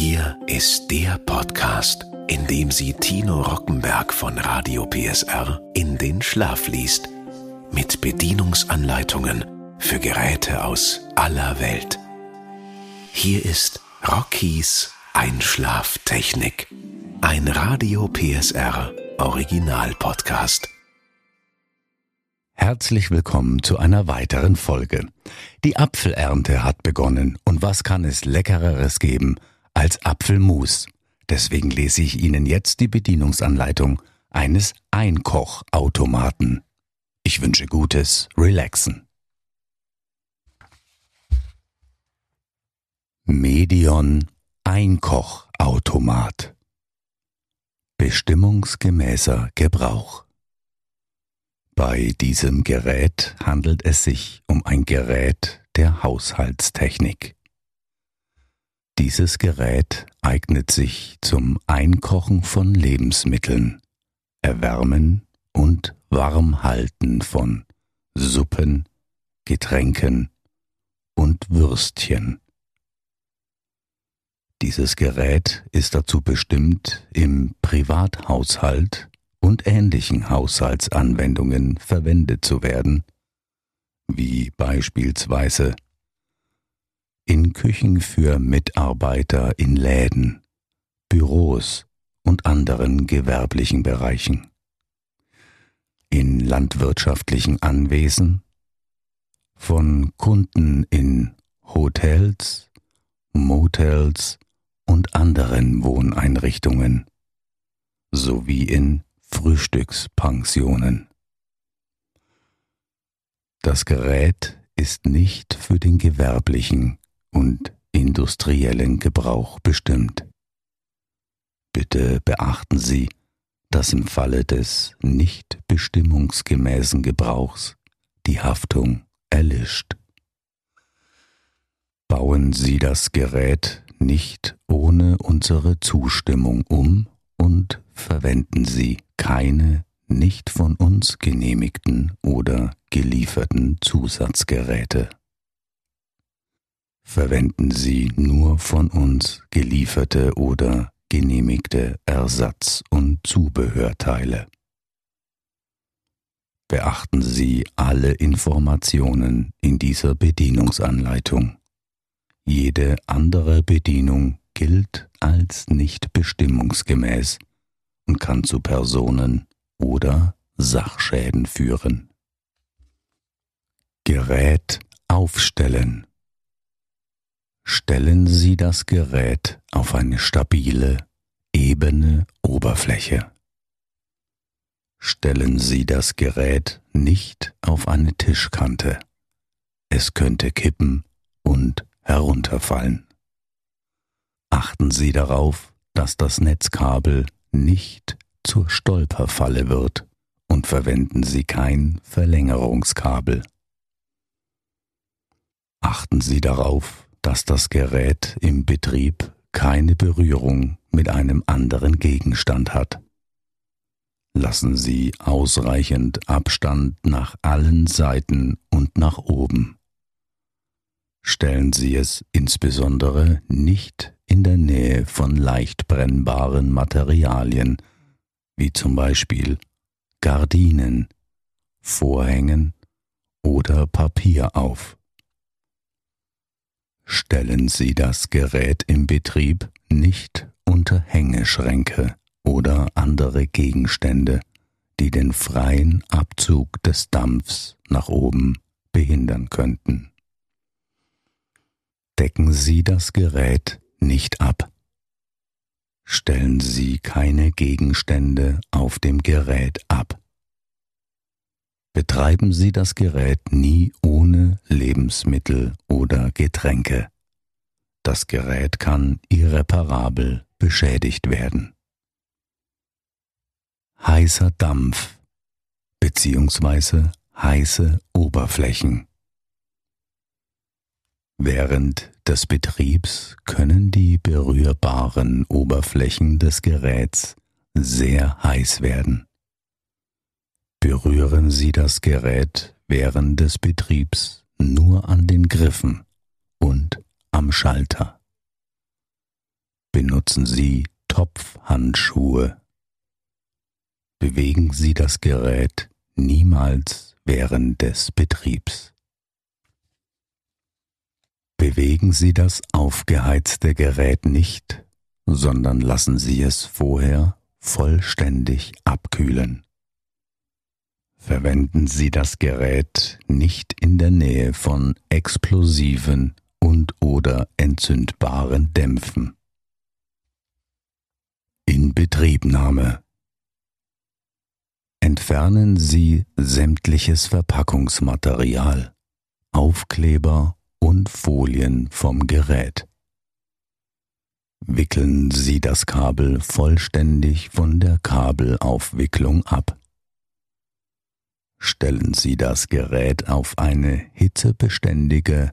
Hier ist der Podcast, in dem sie Tino Rockenberg von Radio PSR in den Schlaf liest. Mit Bedienungsanleitungen für Geräte aus aller Welt. Hier ist Rockies Einschlaftechnik. Ein Radio PSR Original Podcast. Herzlich willkommen zu einer weiteren Folge. Die Apfelernte hat begonnen und was kann es leckereres geben als Apfelmus? Deswegen lese ich Ihnen jetzt die Bedienungsanleitung eines Einkochautomaten. Ich wünsche gutes Relaxen. Medion Einkochautomat Bestimmungsgemäßer Gebrauch bei diesem Gerät handelt es sich um ein Gerät der Haushaltstechnik. Dieses Gerät eignet sich zum Einkochen von Lebensmitteln, Erwärmen und Warmhalten von Suppen, Getränken und Würstchen. Dieses Gerät ist dazu bestimmt, im Privathaushalt und ähnlichen Haushaltsanwendungen verwendet zu werden, wie beispielsweise in Küchen für Mitarbeiter in Läden, Büros und anderen gewerblichen Bereichen, in landwirtschaftlichen Anwesen, von Kunden in Hotels, Motels und anderen Wohneinrichtungen sowie in Frühstückspensionen. Das Gerät ist nicht für den gewerblichen und industriellen Gebrauch bestimmt. Bitte beachten Sie, dass im Falle des nicht bestimmungsgemäßen Gebrauchs die Haftung erlischt. Bauen Sie das Gerät nicht ohne unsere Zustimmung um und verwenden Sie keine nicht von uns genehmigten oder gelieferten Zusatzgeräte. Verwenden Sie nur von uns gelieferte oder genehmigte Ersatz- und Zubehörteile. Beachten Sie alle Informationen in dieser Bedienungsanleitung. Jede andere Bedienung gilt als nicht bestimmungsgemäß und kann zu Personen oder Sachschäden führen. Gerät aufstellen. Stellen Sie das Gerät auf eine stabile, ebene Oberfläche. Stellen Sie das Gerät nicht auf eine Tischkante. Es könnte kippen und herunterfallen. Achten Sie darauf, dass das Netzkabel nicht zur Stolperfalle wird und verwenden Sie kein Verlängerungskabel. Achten Sie darauf, dass das Gerät im Betrieb keine Berührung mit einem anderen Gegenstand hat. Lassen Sie ausreichend Abstand nach allen Seiten und nach oben. Stellen Sie es insbesondere nicht in der Nähe von leicht brennbaren Materialien, wie zum Beispiel Gardinen, Vorhängen oder Papier auf. Stellen Sie das Gerät im Betrieb nicht unter Hängeschränke oder andere Gegenstände, die den freien Abzug des Dampfs nach oben behindern könnten. Decken Sie das Gerät nicht ab. Stellen Sie keine Gegenstände auf dem Gerät ab. Betreiben Sie das Gerät nie ohne Lebensmittel oder Getränke. Das Gerät kann irreparabel beschädigt werden. Heißer Dampf bzw. heiße Oberflächen Während des Betriebs können die berührbaren Oberflächen des Geräts sehr heiß werden. Berühren Sie das Gerät während des Betriebs nur an den Griffen und am Schalter. benutzen Sie Topfhandschuhe. Bewegen Sie das Gerät niemals während des Betriebs. Bewegen Sie das aufgeheizte Gerät nicht, sondern lassen Sie es vorher vollständig abkühlen. Verwenden Sie das Gerät nicht in der Nähe von explosiven und oder entzündbaren Dämpfen. Inbetriebnahme Entfernen Sie sämtliches Verpackungsmaterial, Aufkleber und Folien vom Gerät. Wickeln Sie das Kabel vollständig von der Kabelaufwicklung ab. Stellen Sie das Gerät auf eine hitzebeständige,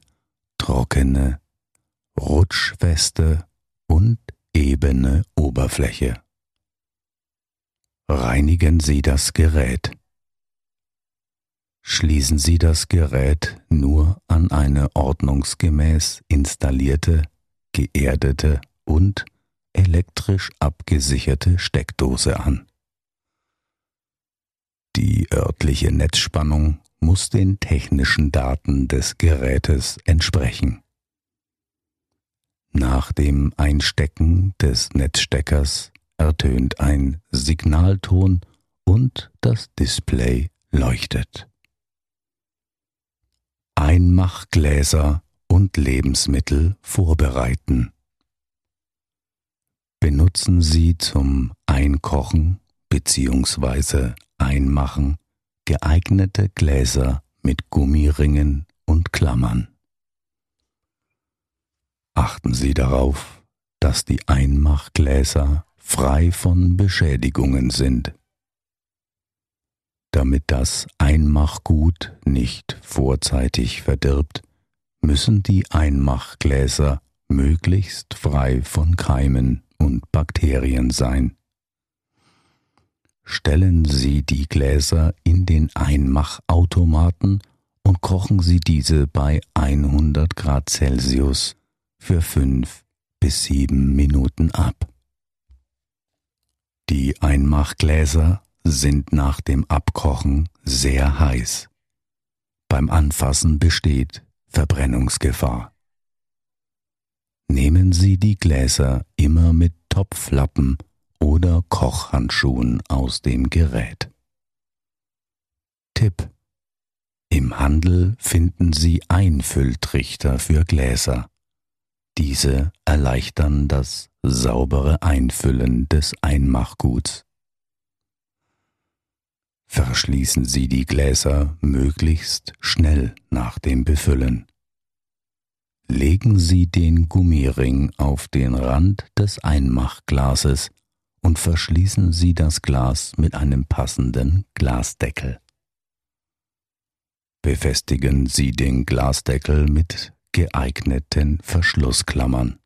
trockene, rutschfeste und ebene Oberfläche. Reinigen Sie das Gerät. Schließen Sie das Gerät nur an eine ordnungsgemäß installierte, geerdete und elektrisch abgesicherte Steckdose an. Die örtliche Netzspannung muss den technischen Daten des Gerätes entsprechen. Nach dem Einstecken des Netzsteckers ertönt ein Signalton und das Display leuchtet. Einmachgläser und Lebensmittel vorbereiten. Benutzen Sie zum Einkochen bzw. Einmachen geeignete Gläser mit Gummiringen und Klammern. Achten Sie darauf, dass die Einmachgläser frei von Beschädigungen sind. Damit das Einmachgut nicht vorzeitig verdirbt, müssen die Einmachgläser möglichst frei von Keimen und Bakterien sein. Stellen Sie die Gläser in den Einmachautomaten und kochen Sie diese bei 100 Grad Celsius für fünf bis sieben Minuten ab. Die Einmachgläser sind nach dem Abkochen sehr heiß. Beim Anfassen besteht Verbrennungsgefahr. Nehmen Sie die Gläser immer mit Topflappen oder Kochhandschuhen aus dem Gerät. Tipp Im Handel finden Sie Einfülltrichter für Gläser. Diese erleichtern das saubere Einfüllen des Einmachguts. Verschließen Sie die Gläser möglichst schnell nach dem Befüllen. Legen Sie den Gummiring auf den Rand des Einmachglases und verschließen Sie das Glas mit einem passenden Glasdeckel. Befestigen Sie den Glasdeckel mit geeigneten Verschlussklammern.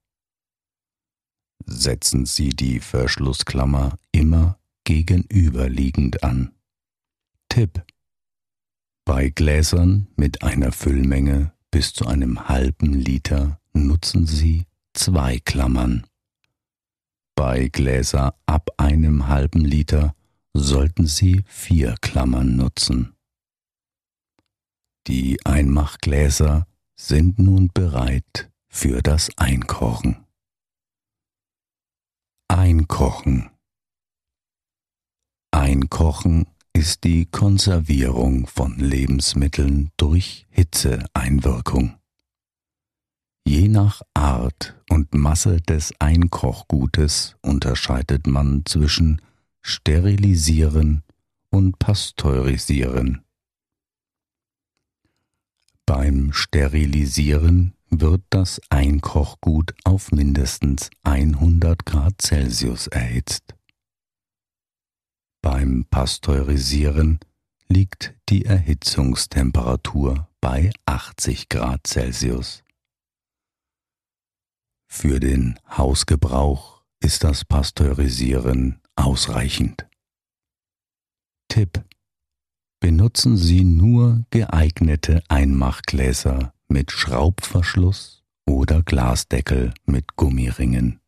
Setzen Sie die Verschlussklammer immer gegenüberliegend an. Tipp Bei Gläsern mit einer Füllmenge bis zu einem halben Liter nutzen Sie zwei Klammern. Bei Gläser ab einem halben Liter sollten Sie vier Klammern nutzen. Die Einmachgläser sind nun bereit für das Einkochen. Einkochen Einkochen ist die Konservierung von Lebensmitteln durch Hitzeeinwirkung. Je nach Art und Masse des Einkochgutes unterscheidet man zwischen Sterilisieren und Pasteurisieren. Beim Sterilisieren wird das Einkochgut auf mindestens 100 Grad Celsius erhitzt. Beim Pasteurisieren liegt die Erhitzungstemperatur bei 80 Grad Celsius. Für den Hausgebrauch ist das Pasteurisieren ausreichend. Tipp Benutzen Sie nur geeignete Einmachgläser mit Schraubverschluss oder Glasdeckel mit Gummiringen.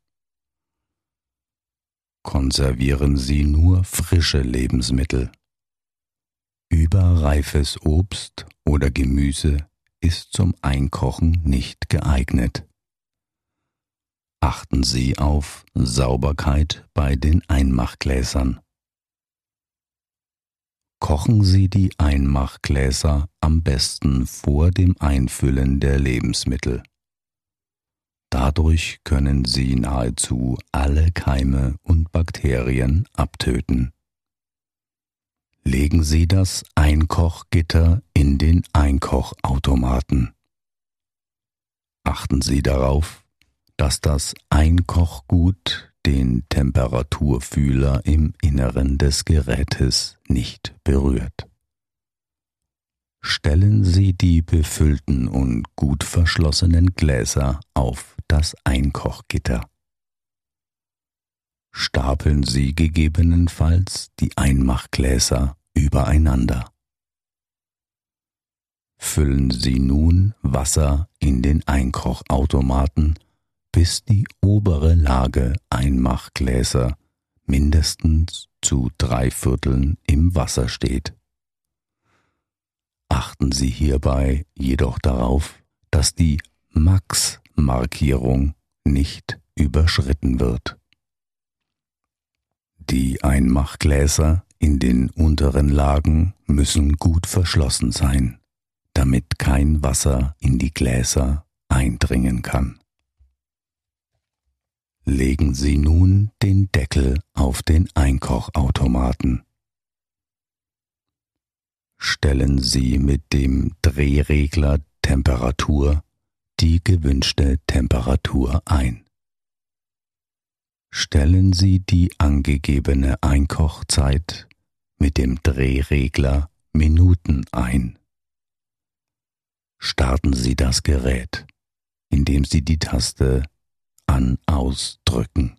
konservieren Sie nur frische Lebensmittel. Überreifes Obst oder Gemüse ist zum Einkochen nicht geeignet. Achten Sie auf Sauberkeit bei den Einmachgläsern. Kochen Sie die Einmachgläser am besten vor dem Einfüllen der Lebensmittel. Dadurch können Sie nahezu alle Keime und Bakterien abtöten. Legen Sie das Einkochgitter in den Einkochautomaten. Achten Sie darauf, dass das Einkochgut den Temperaturfühler im Inneren des Gerätes nicht berührt. Stellen Sie die befüllten und gut verschlossenen Gläser auf das Einkochgitter. Stapeln Sie gegebenenfalls die Einmachgläser übereinander. Füllen Sie nun Wasser in den Einkochautomaten bis die obere Lage Einmachgläser mindestens zu drei Vierteln im Wasser steht. Achten Sie hierbei jedoch darauf, dass die Max-Markierung nicht überschritten wird. Die Einmachgläser in den unteren Lagen müssen gut verschlossen sein, damit kein Wasser in die Gläser eindringen kann. Legen Sie nun den Deckel auf den Einkochautomaten. Stellen Sie mit dem Drehregler Temperatur die gewünschte Temperatur ein. Stellen Sie die angegebene Einkochzeit mit dem Drehregler Minuten ein. Starten Sie das Gerät, indem Sie die Taste an-aus drücken.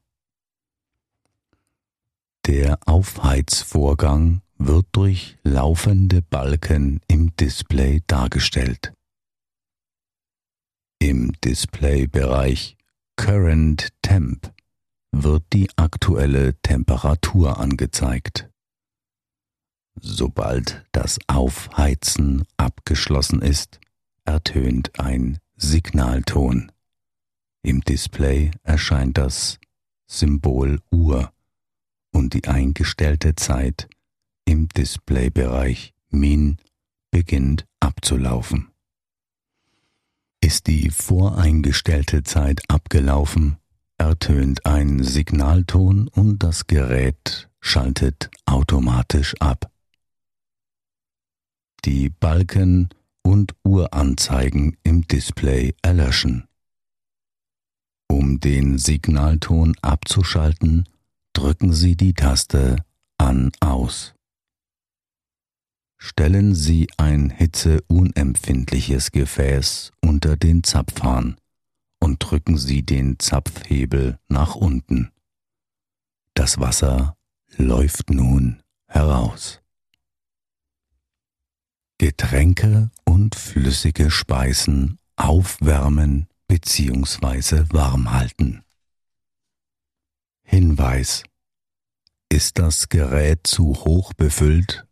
Der Aufheizvorgang wird durch laufende Balken im Display dargestellt. Im Displaybereich Current Temp wird die aktuelle Temperatur angezeigt. Sobald das Aufheizen abgeschlossen ist, ertönt ein Signalton. Im Display erscheint das Symbol Uhr und die eingestellte Zeit im Displaybereich Min beginnt abzulaufen. Ist die voreingestellte Zeit abgelaufen, ertönt ein Signalton und das Gerät schaltet automatisch ab. Die Balken und Uhranzeigen im Display erlöschen. Um den Signalton abzuschalten, drücken Sie die Taste An-Aus. Stellen Sie ein hitzeunempfindliches Gefäß unter den Zapfhahn und drücken Sie den Zapfhebel nach unten. Das Wasser läuft nun heraus. Getränke und flüssige Speisen aufwärmen bzw. warm halten. Hinweis Ist das Gerät zu hoch befüllt,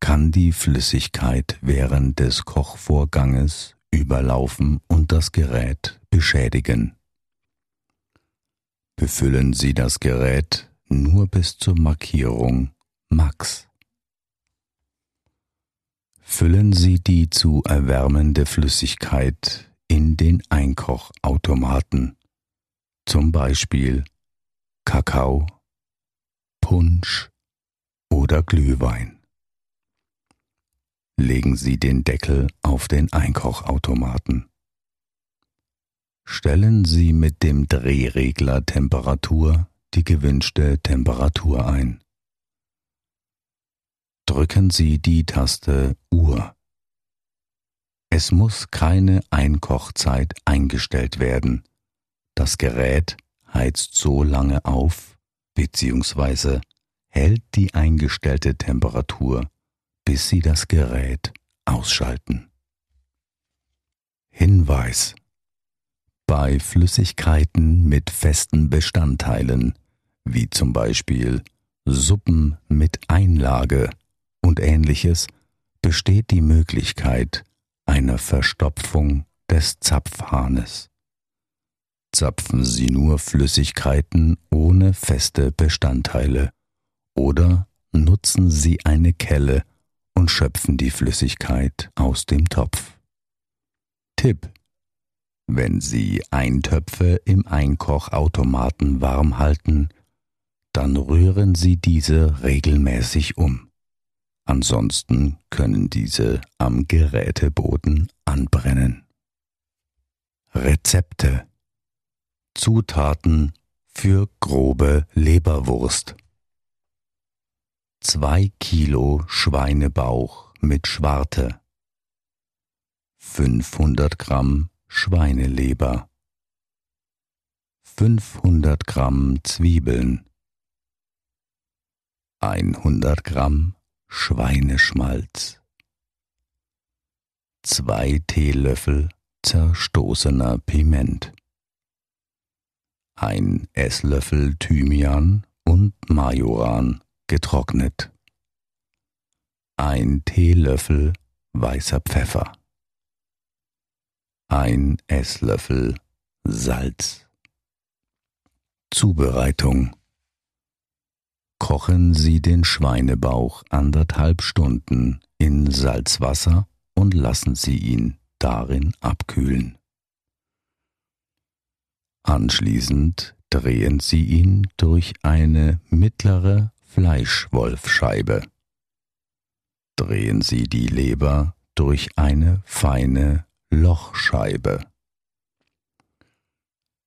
kann die Flüssigkeit während des Kochvorganges überlaufen und das Gerät beschädigen. Befüllen Sie das Gerät nur bis zur Markierung Max. Füllen Sie die zu erwärmende Flüssigkeit in den Einkochautomaten, zum Beispiel Kakao, Punsch oder Glühwein. Legen Sie den Deckel auf den Einkochautomaten. Stellen Sie mit dem Drehregler Temperatur die gewünschte Temperatur ein. Drücken Sie die Taste Uhr. Es muss keine Einkochzeit eingestellt werden. Das Gerät heizt so lange auf bzw. hält die eingestellte Temperatur, bis Sie das Gerät ausschalten. Hinweis Bei Flüssigkeiten mit festen Bestandteilen wie zum Beispiel Suppen mit Einlage und ähnliches, besteht die Möglichkeit einer Verstopfung des Zapfhahnes. Zapfen Sie nur Flüssigkeiten ohne feste Bestandteile oder nutzen Sie eine Kelle und schöpfen die Flüssigkeit aus dem Topf. Tipp wenn Sie Eintöpfe im Einkochautomaten warm halten, dann rühren Sie diese regelmäßig um. Ansonsten können diese am Geräteboden anbrennen. Rezepte. Zutaten für grobe Leberwurst. 2 Kilo Schweinebauch mit Schwarte. 500 Gramm Schweineleber. 500 Gramm Zwiebeln. 100 Gramm Schweineschmalz. 2 Teelöffel zerstoßener Piment. 1 Esslöffel Thymian und Majoran getrocknet. 1 Teelöffel weißer Pfeffer. Ein Esslöffel Salz. Zubereitung Kochen Sie den Schweinebauch anderthalb Stunden in Salzwasser und lassen Sie ihn darin abkühlen. Anschließend drehen Sie ihn durch eine mittlere Fleischwolfscheibe. Drehen Sie die Leber durch eine feine Lochscheibe.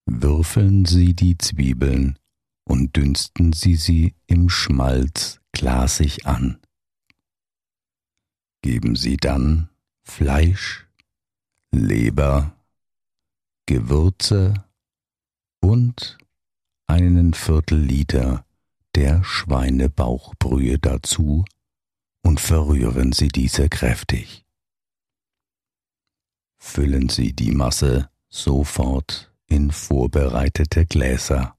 Würfeln Sie die Zwiebeln und dünsten Sie sie im Schmalz glasig an. Geben Sie dann Fleisch, Leber, Gewürze und einen Viertel Liter der Schweinebauchbrühe dazu und verrühren Sie diese kräftig füllen Sie die Masse sofort in vorbereitete Gläser.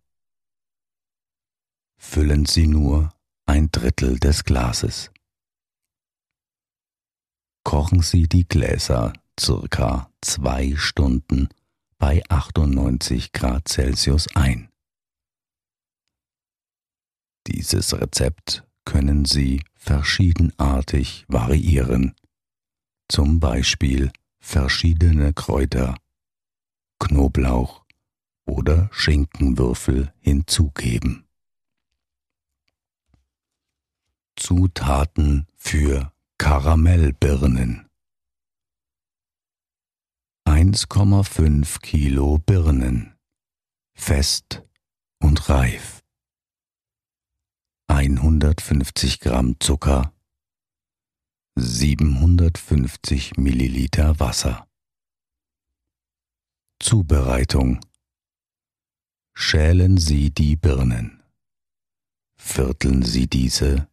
Füllen Sie nur ein Drittel des Glases. Kochen Sie die Gläser circa zwei Stunden bei 98 Grad Celsius ein. Dieses Rezept können Sie verschiedenartig variieren, zum Beispiel verschiedene Kräuter, Knoblauch oder Schinkenwürfel hinzugeben. Zutaten für Karamellbirnen. 1,5 Kilo Birnen, fest und reif. 150 Gramm Zucker. 750 Milliliter Wasser. Zubereitung. Schälen Sie die Birnen, vierteln Sie diese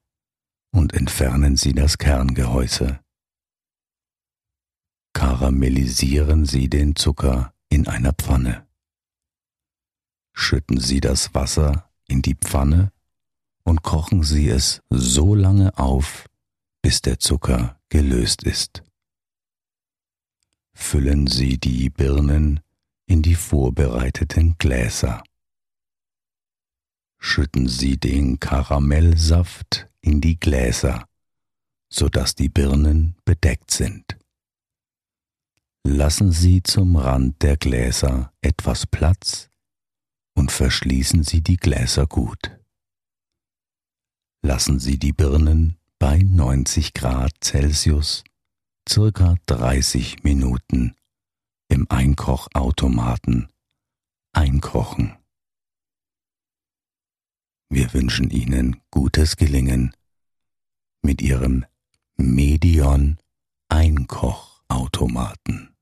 und entfernen Sie das Kerngehäuse. Karamellisieren Sie den Zucker in einer Pfanne. Schütten Sie das Wasser in die Pfanne und kochen Sie es so lange auf, bis der Zucker gelöst ist. Füllen Sie die Birnen in die vorbereiteten Gläser. Schütten Sie den Karamellsaft in die Gläser, sodass die Birnen bedeckt sind. Lassen Sie zum Rand der Gläser etwas Platz und verschließen Sie die Gläser gut. Lassen Sie die Birnen bei 90 Grad Celsius circa 30 Minuten im Einkochautomaten einkochen. Wir wünschen Ihnen gutes Gelingen mit Ihrem Medion Einkochautomaten.